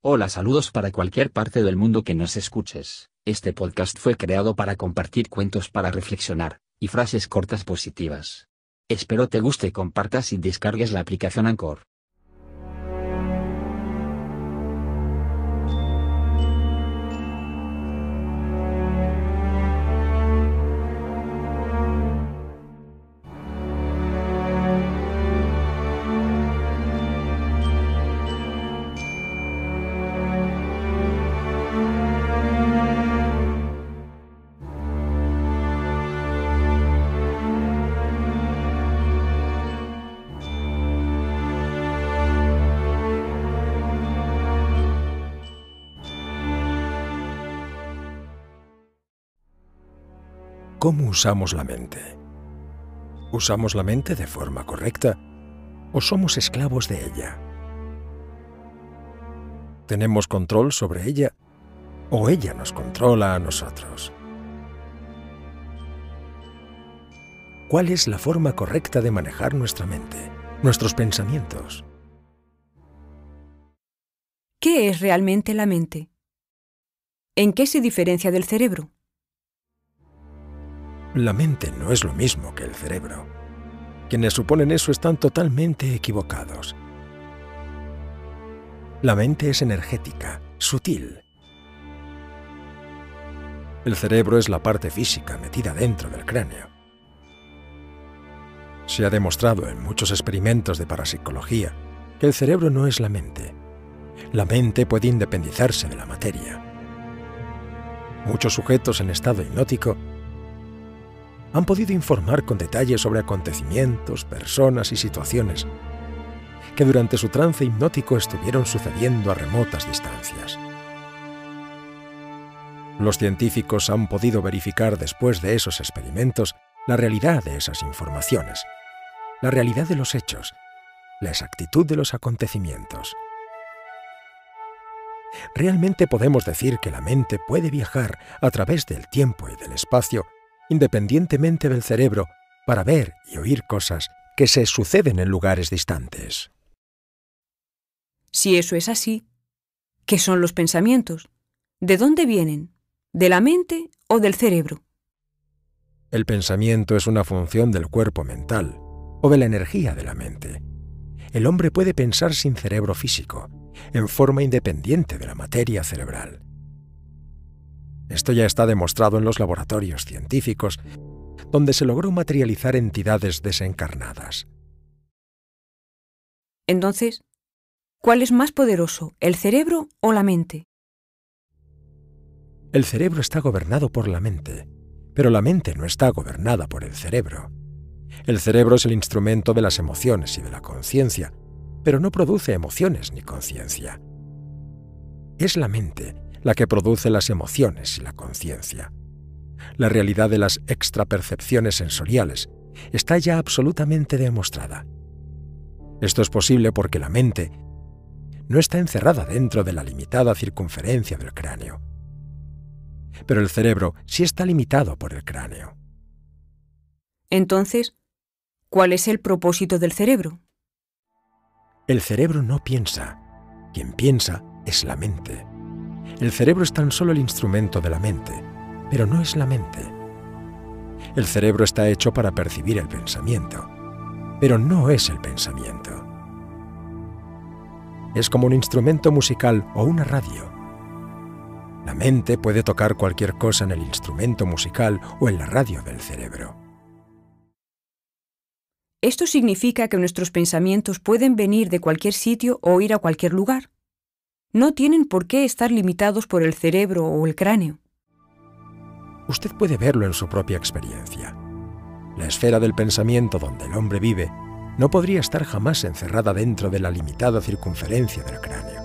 Hola saludos para cualquier parte del mundo que nos escuches. Este podcast fue creado para compartir cuentos para reflexionar, y frases cortas positivas. Espero te guste, compartas y descargues la aplicación Anchor. ¿Cómo usamos la mente? ¿Usamos la mente de forma correcta o somos esclavos de ella? ¿Tenemos control sobre ella o ella nos controla a nosotros? ¿Cuál es la forma correcta de manejar nuestra mente, nuestros pensamientos? ¿Qué es realmente la mente? ¿En qué se diferencia del cerebro? La mente no es lo mismo que el cerebro. Quienes suponen eso están totalmente equivocados. La mente es energética, sutil. El cerebro es la parte física metida dentro del cráneo. Se ha demostrado en muchos experimentos de parapsicología que el cerebro no es la mente. La mente puede independizarse de la materia. Muchos sujetos en estado hipnótico han podido informar con detalle sobre acontecimientos, personas y situaciones que durante su trance hipnótico estuvieron sucediendo a remotas distancias. Los científicos han podido verificar después de esos experimentos la realidad de esas informaciones, la realidad de los hechos, la exactitud de los acontecimientos. Realmente podemos decir que la mente puede viajar a través del tiempo y del espacio independientemente del cerebro, para ver y oír cosas que se suceden en lugares distantes. Si eso es así, ¿qué son los pensamientos? ¿De dónde vienen? ¿De la mente o del cerebro? El pensamiento es una función del cuerpo mental o de la energía de la mente. El hombre puede pensar sin cerebro físico, en forma independiente de la materia cerebral. Esto ya está demostrado en los laboratorios científicos, donde se logró materializar entidades desencarnadas. Entonces, ¿cuál es más poderoso, el cerebro o la mente? El cerebro está gobernado por la mente, pero la mente no está gobernada por el cerebro. El cerebro es el instrumento de las emociones y de la conciencia, pero no produce emociones ni conciencia. Es la mente la que produce las emociones y la conciencia. La realidad de las extrapercepciones sensoriales está ya absolutamente demostrada. Esto es posible porque la mente no está encerrada dentro de la limitada circunferencia del cráneo. Pero el cerebro sí está limitado por el cráneo. Entonces, ¿cuál es el propósito del cerebro? El cerebro no piensa. Quien piensa es la mente. El cerebro es tan solo el instrumento de la mente, pero no es la mente. El cerebro está hecho para percibir el pensamiento, pero no es el pensamiento. Es como un instrumento musical o una radio. La mente puede tocar cualquier cosa en el instrumento musical o en la radio del cerebro. Esto significa que nuestros pensamientos pueden venir de cualquier sitio o ir a cualquier lugar no tienen por qué estar limitados por el cerebro o el cráneo. Usted puede verlo en su propia experiencia. La esfera del pensamiento donde el hombre vive no podría estar jamás encerrada dentro de la limitada circunferencia del cráneo.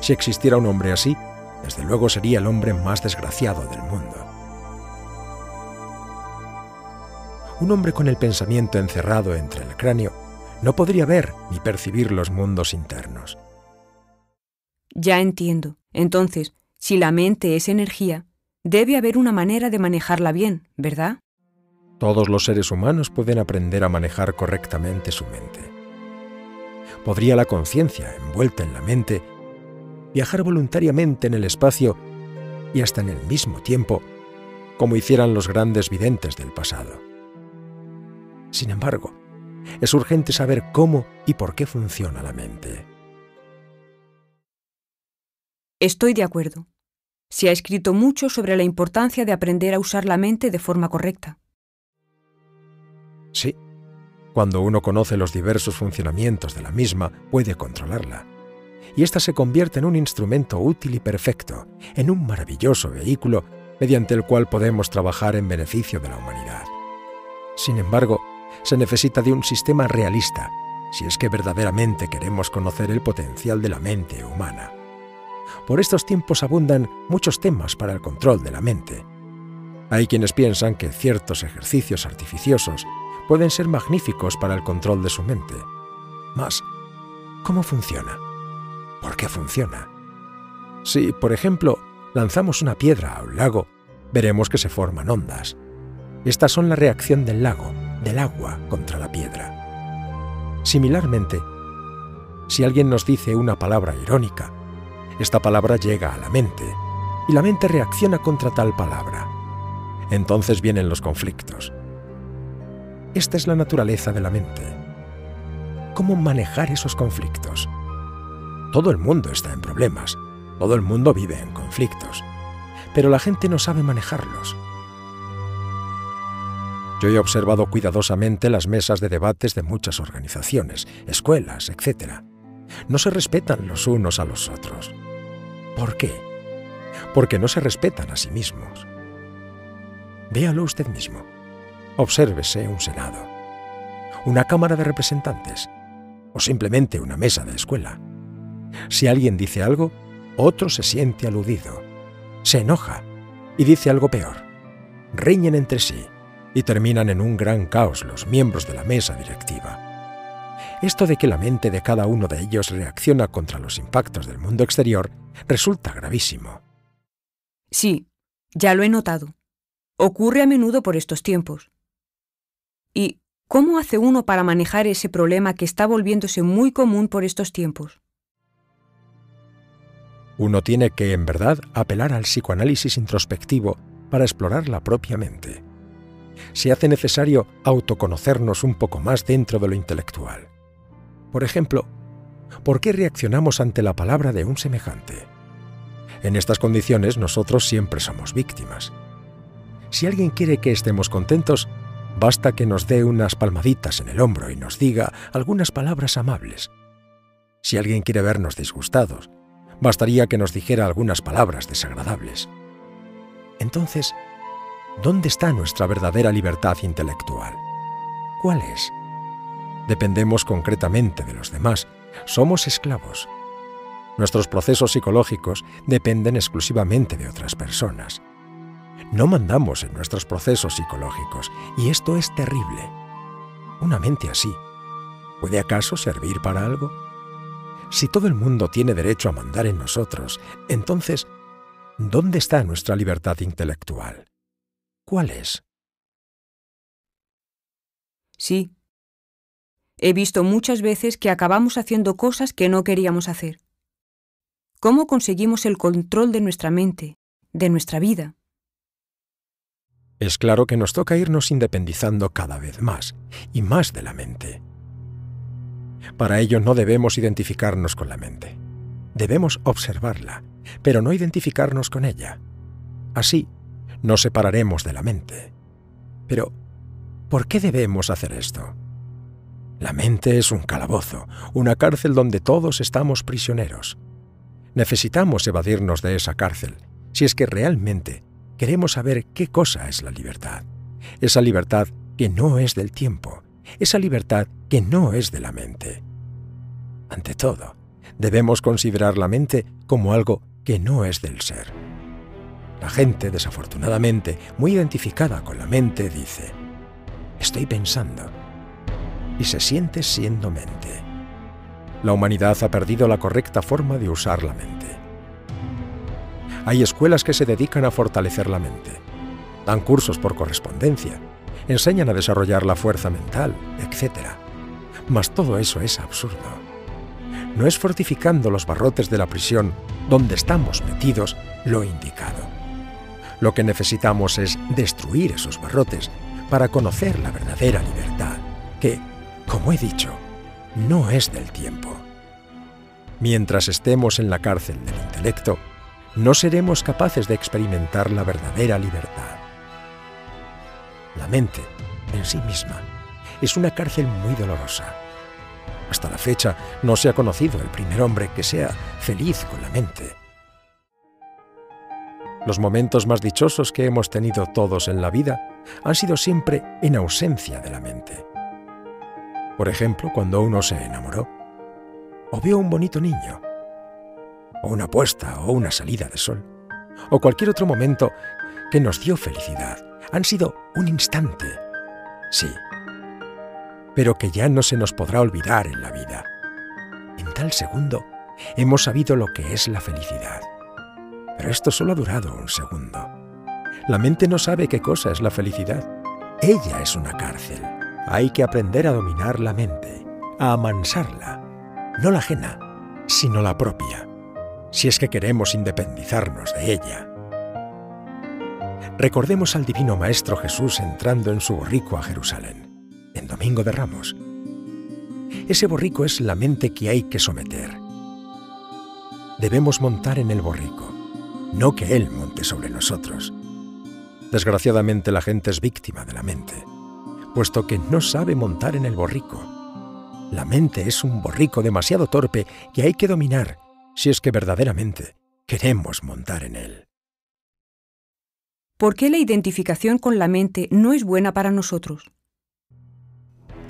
Si existiera un hombre así, desde luego sería el hombre más desgraciado del mundo. Un hombre con el pensamiento encerrado entre el cráneo no podría ver ni percibir los mundos internos. Ya entiendo. Entonces, si la mente es energía, debe haber una manera de manejarla bien, ¿verdad? Todos los seres humanos pueden aprender a manejar correctamente su mente. ¿Podría la conciencia, envuelta en la mente, viajar voluntariamente en el espacio y hasta en el mismo tiempo, como hicieran los grandes videntes del pasado? Sin embargo, es urgente saber cómo y por qué funciona la mente. Estoy de acuerdo. Se ha escrito mucho sobre la importancia de aprender a usar la mente de forma correcta. Sí, cuando uno conoce los diversos funcionamientos de la misma, puede controlarla. Y ésta se convierte en un instrumento útil y perfecto, en un maravilloso vehículo mediante el cual podemos trabajar en beneficio de la humanidad. Sin embargo, se necesita de un sistema realista, si es que verdaderamente queremos conocer el potencial de la mente humana. Por estos tiempos abundan muchos temas para el control de la mente. Hay quienes piensan que ciertos ejercicios artificiosos pueden ser magníficos para el control de su mente. Mas, ¿cómo funciona? ¿Por qué funciona? Si, por ejemplo, lanzamos una piedra a un lago, veremos que se forman ondas. Estas son la reacción del lago, del agua, contra la piedra. Similarmente, si alguien nos dice una palabra irónica, esta palabra llega a la mente y la mente reacciona contra tal palabra. Entonces vienen los conflictos. Esta es la naturaleza de la mente. ¿Cómo manejar esos conflictos? Todo el mundo está en problemas, todo el mundo vive en conflictos, pero la gente no sabe manejarlos. Yo he observado cuidadosamente las mesas de debates de muchas organizaciones, escuelas, etc. No se respetan los unos a los otros. ¿Por qué? Porque no se respetan a sí mismos. Véalo usted mismo. Obsérvese un Senado, una Cámara de Representantes o simplemente una mesa de escuela. Si alguien dice algo, otro se siente aludido, se enoja y dice algo peor. Riñen entre sí y terminan en un gran caos los miembros de la mesa directiva. Esto de que la mente de cada uno de ellos reacciona contra los impactos del mundo exterior resulta gravísimo. Sí, ya lo he notado. Ocurre a menudo por estos tiempos. ¿Y cómo hace uno para manejar ese problema que está volviéndose muy común por estos tiempos? Uno tiene que, en verdad, apelar al psicoanálisis introspectivo para explorar la propia mente. Se hace necesario autoconocernos un poco más dentro de lo intelectual. Por ejemplo, ¿por qué reaccionamos ante la palabra de un semejante? En estas condiciones nosotros siempre somos víctimas. Si alguien quiere que estemos contentos, Basta que nos dé unas palmaditas en el hombro y nos diga algunas palabras amables. Si alguien quiere vernos disgustados, bastaría que nos dijera algunas palabras desagradables. Entonces, ¿dónde está nuestra verdadera libertad intelectual? ¿Cuál es? Dependemos concretamente de los demás, somos esclavos. Nuestros procesos psicológicos dependen exclusivamente de otras personas. No mandamos en nuestros procesos psicológicos y esto es terrible. Una mente así, ¿puede acaso servir para algo? Si todo el mundo tiene derecho a mandar en nosotros, entonces, ¿dónde está nuestra libertad intelectual? ¿Cuál es? Sí. He visto muchas veces que acabamos haciendo cosas que no queríamos hacer. ¿Cómo conseguimos el control de nuestra mente, de nuestra vida? Es claro que nos toca irnos independizando cada vez más y más de la mente. Para ello no debemos identificarnos con la mente. Debemos observarla, pero no identificarnos con ella. Así, nos separaremos de la mente. Pero, ¿por qué debemos hacer esto? La mente es un calabozo, una cárcel donde todos estamos prisioneros. Necesitamos evadirnos de esa cárcel, si es que realmente queremos saber qué cosa es la libertad. Esa libertad que no es del tiempo, esa libertad que no es de la mente. Ante todo, debemos considerar la mente como algo que no es del ser. La gente, desafortunadamente, muy identificada con la mente, dice, estoy pensando, y se siente siendo mente. La humanidad ha perdido la correcta forma de usar la mente. Hay escuelas que se dedican a fortalecer la mente. Dan cursos por correspondencia, enseñan a desarrollar la fuerza mental, etc. Mas todo eso es absurdo. no es fortificando los barrotes de la prisión donde estamos metidos lo indicado. Lo que necesitamos es destruir esos barrotes para conocer la verdadera libertad, que, como he dicho, no es del tiempo. Mientras estemos en la cárcel del intelecto, no seremos capaces de experimentar la verdadera libertad. La mente, en sí misma, es una cárcel muy dolorosa. Hasta la fecha no se ha conocido el primer hombre que sea feliz con la mente. Los momentos más dichosos que hemos tenido todos en la vida han sido siempre en ausencia de la mente. Por ejemplo, cuando uno se enamoró, o vio un bonito niño, o una puesta o una salida de sol, o cualquier otro momento que nos dio felicidad, han sido un instante, sí, pero que ya no se nos podrá olvidar en la vida. En tal segundo hemos sabido lo que es la felicidad. Pero esto solo ha durado un segundo. La mente no sabe qué cosa es la felicidad. Ella es una cárcel. Hay que aprender a dominar la mente, a amansarla, no la ajena, sino la propia, si es que queremos independizarnos de ella. Recordemos al Divino Maestro Jesús entrando en su borrico a Jerusalén, en Domingo de Ramos. Ese borrico es la mente que hay que someter. Debemos montar en el borrico, no que Él monte sobre nosotros. Desgraciadamente la gente es víctima de la mente, puesto que no sabe montar en el borrico. La mente es un borrico demasiado torpe que hay que dominar si es que verdaderamente queremos montar en él. ¿Por qué la identificación con la mente no es buena para nosotros?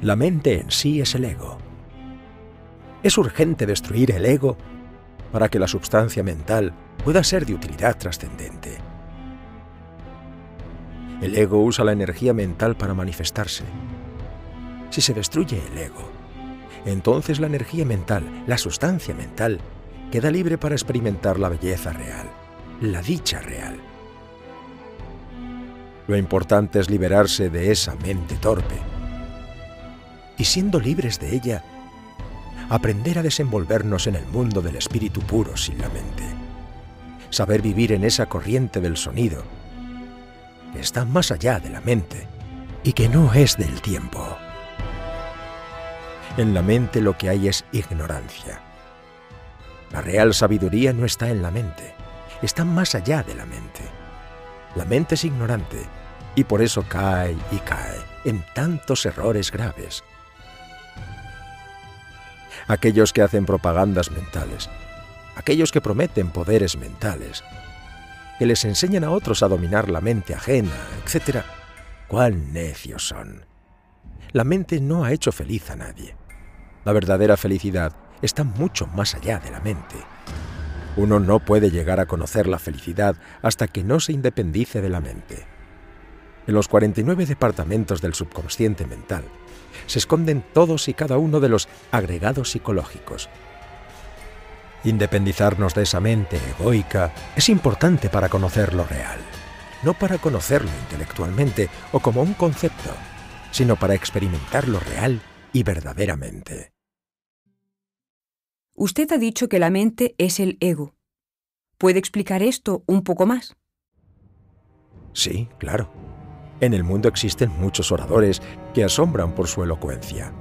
La mente en sí es el ego. Es urgente destruir el ego para que la sustancia mental pueda ser de utilidad trascendente. El ego usa la energía mental para manifestarse. Si se destruye el ego, entonces la energía mental, la sustancia mental, queda libre para experimentar la belleza real, la dicha real. Lo importante es liberarse de esa mente torpe y siendo libres de ella, aprender a desenvolvernos en el mundo del espíritu puro sin la mente. Saber vivir en esa corriente del sonido está más allá de la mente y que no es del tiempo. En la mente lo que hay es ignorancia. La real sabiduría no está en la mente, está más allá de la mente. La mente es ignorante y por eso cae y cae en tantos errores graves. Aquellos que hacen propagandas mentales, aquellos que prometen poderes mentales, que les enseñan a otros a dominar la mente ajena, etc., cuán necios son. La mente no ha hecho feliz a nadie. La verdadera felicidad está mucho más allá de la mente. Uno no puede llegar a conocer la felicidad hasta que no se independice de la mente. En los 49 departamentos del subconsciente mental se esconden todos y cada uno de los agregados psicológicos. Independizarnos de esa mente egoica es importante para conocer lo real, no para conocerlo intelectualmente o como un concepto, sino para experimentar lo real y verdaderamente. Usted ha dicho que la mente es el ego. ¿Puede explicar esto un poco más? Sí, claro. En el mundo existen muchos oradores que asombran por su elocuencia,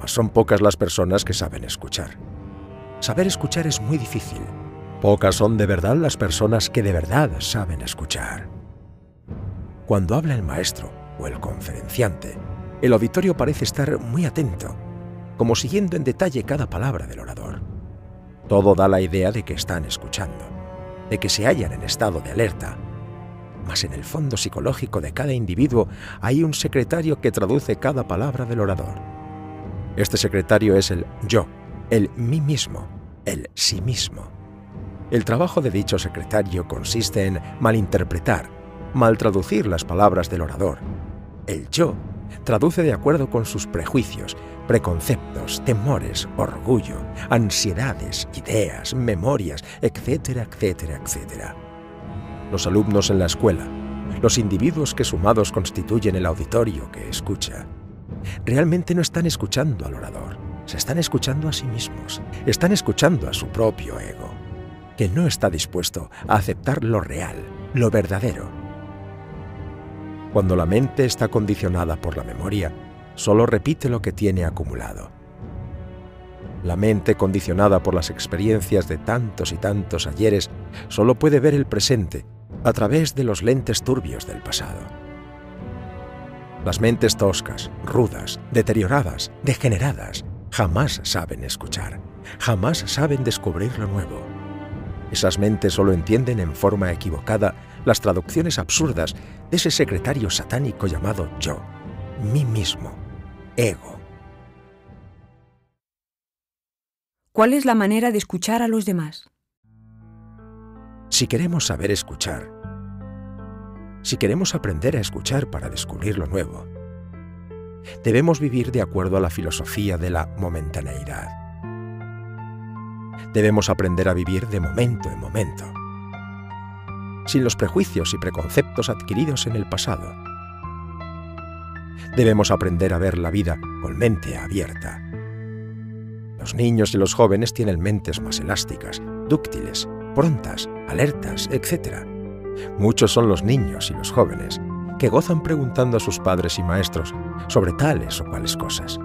mas son pocas las personas que saben escuchar. Saber escuchar es muy difícil. Pocas son de verdad las personas que de verdad saben escuchar. Cuando habla el maestro o el conferenciante, el auditorio parece estar muy atento, como siguiendo en detalle cada palabra del orador. Todo da la idea de que están escuchando, de que se hallan en estado de alerta. Mas en el fondo psicológico de cada individuo hay un secretario que traduce cada palabra del orador. Este secretario es el yo, el mí mismo, el sí mismo. El trabajo de dicho secretario consiste en malinterpretar, mal traducir las palabras del orador. El yo traduce de acuerdo con sus prejuicios, preconceptos, temores, orgullo, ansiedades, ideas, memorias, etcétera, etcétera, etcétera. Los alumnos en la escuela, los individuos que sumados constituyen el auditorio que escucha, realmente no están escuchando al orador, se están escuchando a sí mismos, están escuchando a su propio ego, que no está dispuesto a aceptar lo real, lo verdadero. Cuando la mente está condicionada por la memoria, solo repite lo que tiene acumulado. La mente condicionada por las experiencias de tantos y tantos ayeres solo puede ver el presente a través de los lentes turbios del pasado. Las mentes toscas, rudas, deterioradas, degeneradas, jamás saben escuchar, jamás saben descubrir lo nuevo. Esas mentes solo entienden en forma equivocada las traducciones absurdas de ese secretario satánico llamado yo, mí mismo, ego. ¿Cuál es la manera de escuchar a los demás? Si queremos saber escuchar, si queremos aprender a escuchar para descubrir lo nuevo, debemos vivir de acuerdo a la filosofía de la momentaneidad. Debemos aprender a vivir de momento en momento, sin los prejuicios y preconceptos adquiridos en el pasado. Debemos aprender a ver la vida con mente abierta. Los niños y los jóvenes tienen mentes más elásticas, dúctiles, prontas, alertas, etc. Muchos son los niños y los jóvenes que gozan preguntando a sus padres y maestros sobre tales o cuales cosas.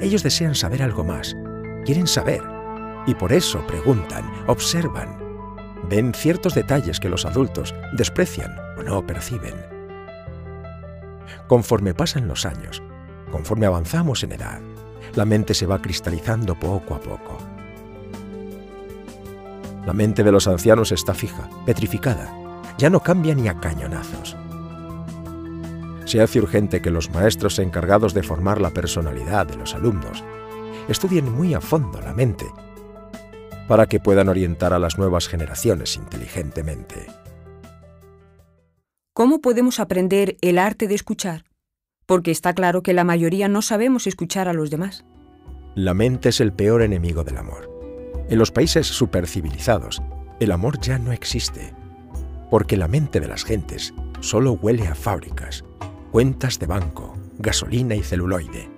Ellos desean saber algo más, quieren saber, y por eso preguntan, observan, ven ciertos detalles que los adultos desprecian o no perciben. Conforme pasan los años, conforme avanzamos en edad, la mente se va cristalizando poco a poco. La mente de los ancianos está fija, petrificada, ya no cambia ni a cañonazos. Se hace urgente que los maestros encargados de formar la personalidad de los alumnos estudien muy a fondo la mente para que puedan orientar a las nuevas generaciones inteligentemente. ¿Cómo podemos aprender el arte de escuchar? Porque está claro que la mayoría no sabemos escuchar a los demás. La mente es el peor enemigo del amor. En los países supercivilizados, el amor ya no existe, porque la mente de las gentes solo huele a fábricas, cuentas de banco, gasolina y celuloide.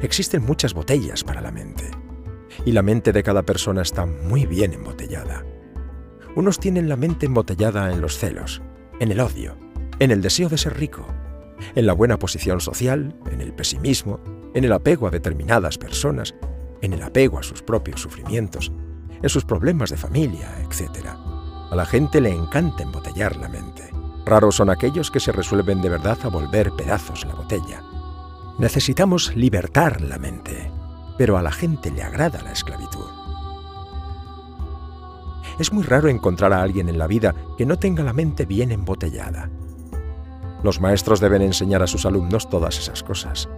Existen muchas botellas para la mente, y la mente de cada persona está muy bien embotellada. Unos tienen la mente embotellada en los celos, en el odio, en el deseo de ser rico, en la buena posición social, en el pesimismo, en el apego a determinadas personas, en el apego a sus propios sufrimientos, en sus problemas de familia, etc. A la gente le encanta embotellar la mente. Raros son aquellos que se resuelven de verdad a volver pedazos la botella. Necesitamos libertar la mente, pero a la gente le agrada la esclavitud. Es muy raro encontrar a alguien en la vida que no tenga la mente bien embotellada. Los maestros deben enseñar a sus alumnos todas esas cosas.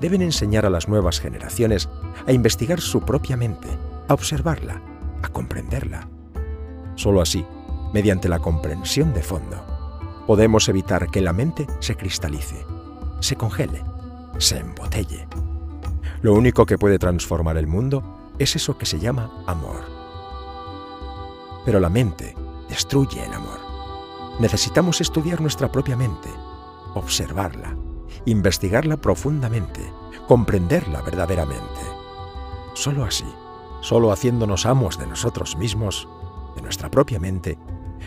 Deben enseñar a las nuevas generaciones a investigar su propia mente, a observarla, a comprenderla. Solo así, mediante la comprensión de fondo, podemos evitar que la mente se cristalice, se congele, se embotelle. Lo único que puede transformar el mundo es eso que se llama amor. Pero la mente destruye el amor. Necesitamos estudiar nuestra propia mente, observarla, investigarla profundamente, comprenderla verdaderamente. Solo así, solo haciéndonos amos de nosotros mismos, de nuestra propia mente,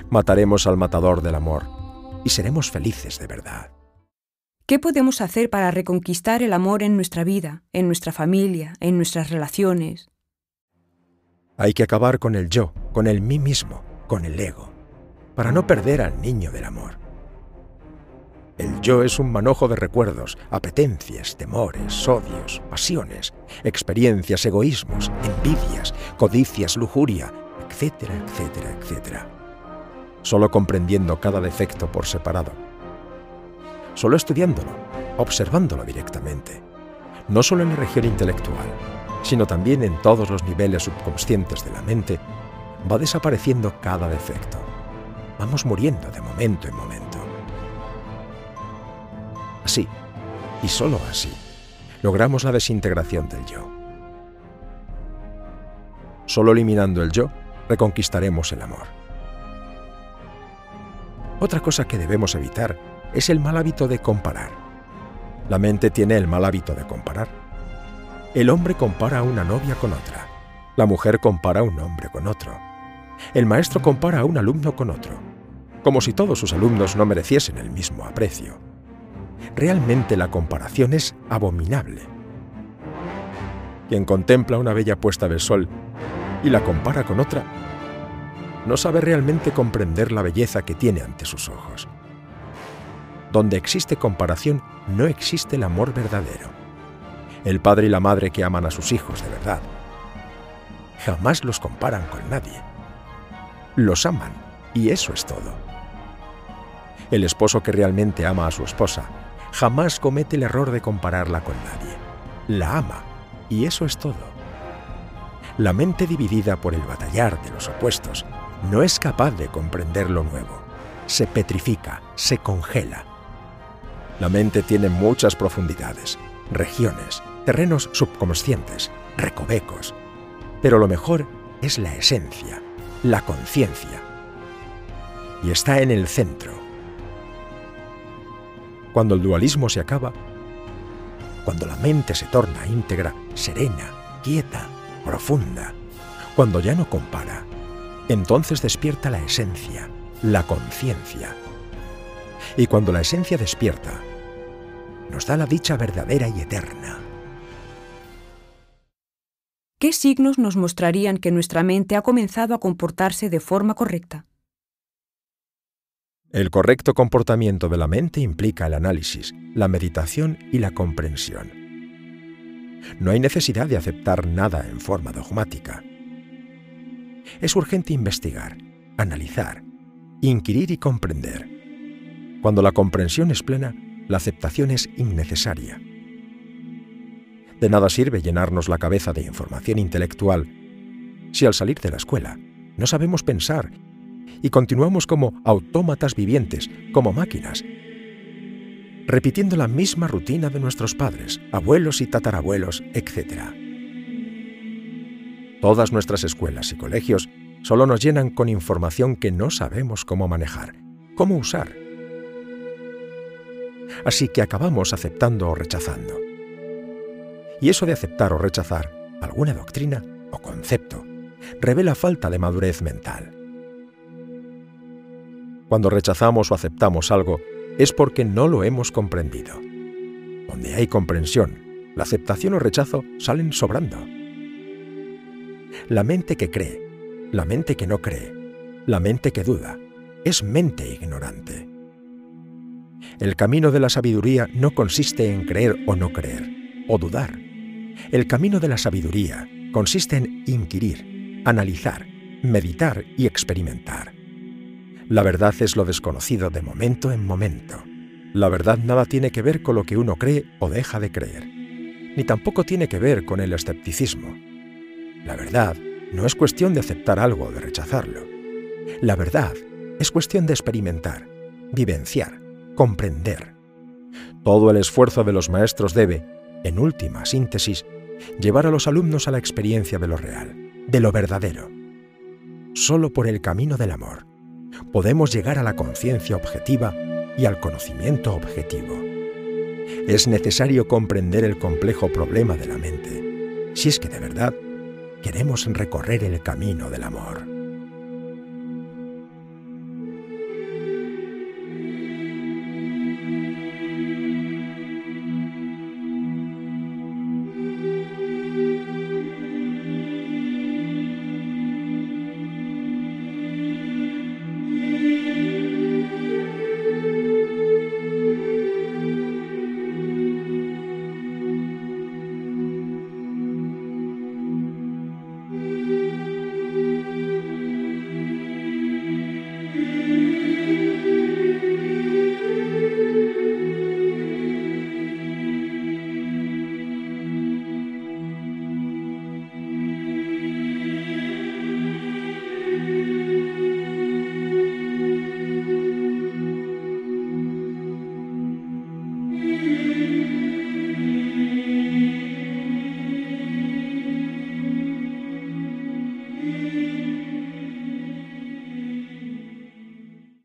mataremos al matador del amor y seremos felices de verdad. ¿Qué podemos hacer para reconquistar el amor en nuestra vida, en nuestra familia, en nuestras relaciones? Hay que acabar con el yo, con el mí mismo, con el ego, para no perder al niño del amor. El yo es un manojo de recuerdos, apetencias, temores, odios, pasiones, experiencias, egoísmos, envidias, codicias, lujuria, etcétera, etcétera, etcétera. Solo comprendiendo cada defecto por separado. Solo estudiándolo, observándolo directamente. No solo en la región intelectual, sino también en todos los niveles subconscientes de la mente, va desapareciendo cada defecto. Vamos muriendo de momento en momento. Así, y sólo así, logramos la desintegración del yo. Solo eliminando el yo, reconquistaremos el amor. Otra cosa que debemos evitar es el mal hábito de comparar. La mente tiene el mal hábito de comparar. El hombre compara a una novia con otra. La mujer compara a un hombre con otro. El maestro compara a un alumno con otro, como si todos sus alumnos no mereciesen el mismo aprecio. Realmente la comparación es abominable. Quien contempla una bella puesta del sol y la compara con otra, no sabe realmente comprender la belleza que tiene ante sus ojos. Donde existe comparación, no existe el amor verdadero. El padre y la madre que aman a sus hijos de verdad jamás los comparan con nadie. Los aman y eso es todo. El esposo que realmente ama a su esposa jamás comete el error de compararla con nadie. La ama y eso es todo. La mente dividida por el batallar de los opuestos no es capaz de comprender lo nuevo. Se petrifica, se congela. La mente tiene muchas profundidades, regiones, terrenos subconscientes, recovecos. Pero lo mejor es la esencia, la conciencia. Y está en el centro. Cuando el dualismo se acaba, cuando la mente se torna íntegra, serena, quieta, profunda, cuando ya no compara, entonces despierta la esencia, la conciencia. Y cuando la esencia despierta, nos da la dicha verdadera y eterna. ¿Qué signos nos mostrarían que nuestra mente ha comenzado a comportarse de forma correcta? El correcto comportamiento de la mente implica el análisis, la meditación y la comprensión. No hay necesidad de aceptar nada en forma dogmática. Es urgente investigar, analizar, inquirir y comprender. Cuando la comprensión es plena, la aceptación es innecesaria. De nada sirve llenarnos la cabeza de información intelectual si al salir de la escuela no sabemos pensar y continuamos como autómatas vivientes, como máquinas, repitiendo la misma rutina de nuestros padres, abuelos y tatarabuelos, etc. Todas nuestras escuelas y colegios solo nos llenan con información que no sabemos cómo manejar, cómo usar. Así que acabamos aceptando o rechazando. Y eso de aceptar o rechazar alguna doctrina o concepto revela falta de madurez mental. Cuando rechazamos o aceptamos algo, es porque no lo hemos comprendido. Donde hay comprensión, la aceptación o rechazo salen sobrando. La mente que cree, la mente que no cree, la mente que duda, es mente ignorante. El camino de la sabiduría no consiste en creer o no creer, o dudar. El camino de la sabiduría consiste en inquirir, analizar, meditar y experimentar. La verdad es lo desconocido de momento en momento. La verdad nada tiene que ver con lo que uno cree o deja de creer, ni tampoco tiene que ver con el escepticismo. La verdad no es cuestión de aceptar algo o de rechazarlo. La verdad es cuestión de experimentar, vivenciar, comprender. Todo el esfuerzo de los maestros debe, en última síntesis, llevar a los alumnos a la experiencia de lo real, de lo verdadero. Solo por el camino del amor podemos llegar a la conciencia objetiva y al conocimiento objetivo. Es necesario comprender el complejo problema de la mente, si es que de verdad queremos recorrer el camino del amor.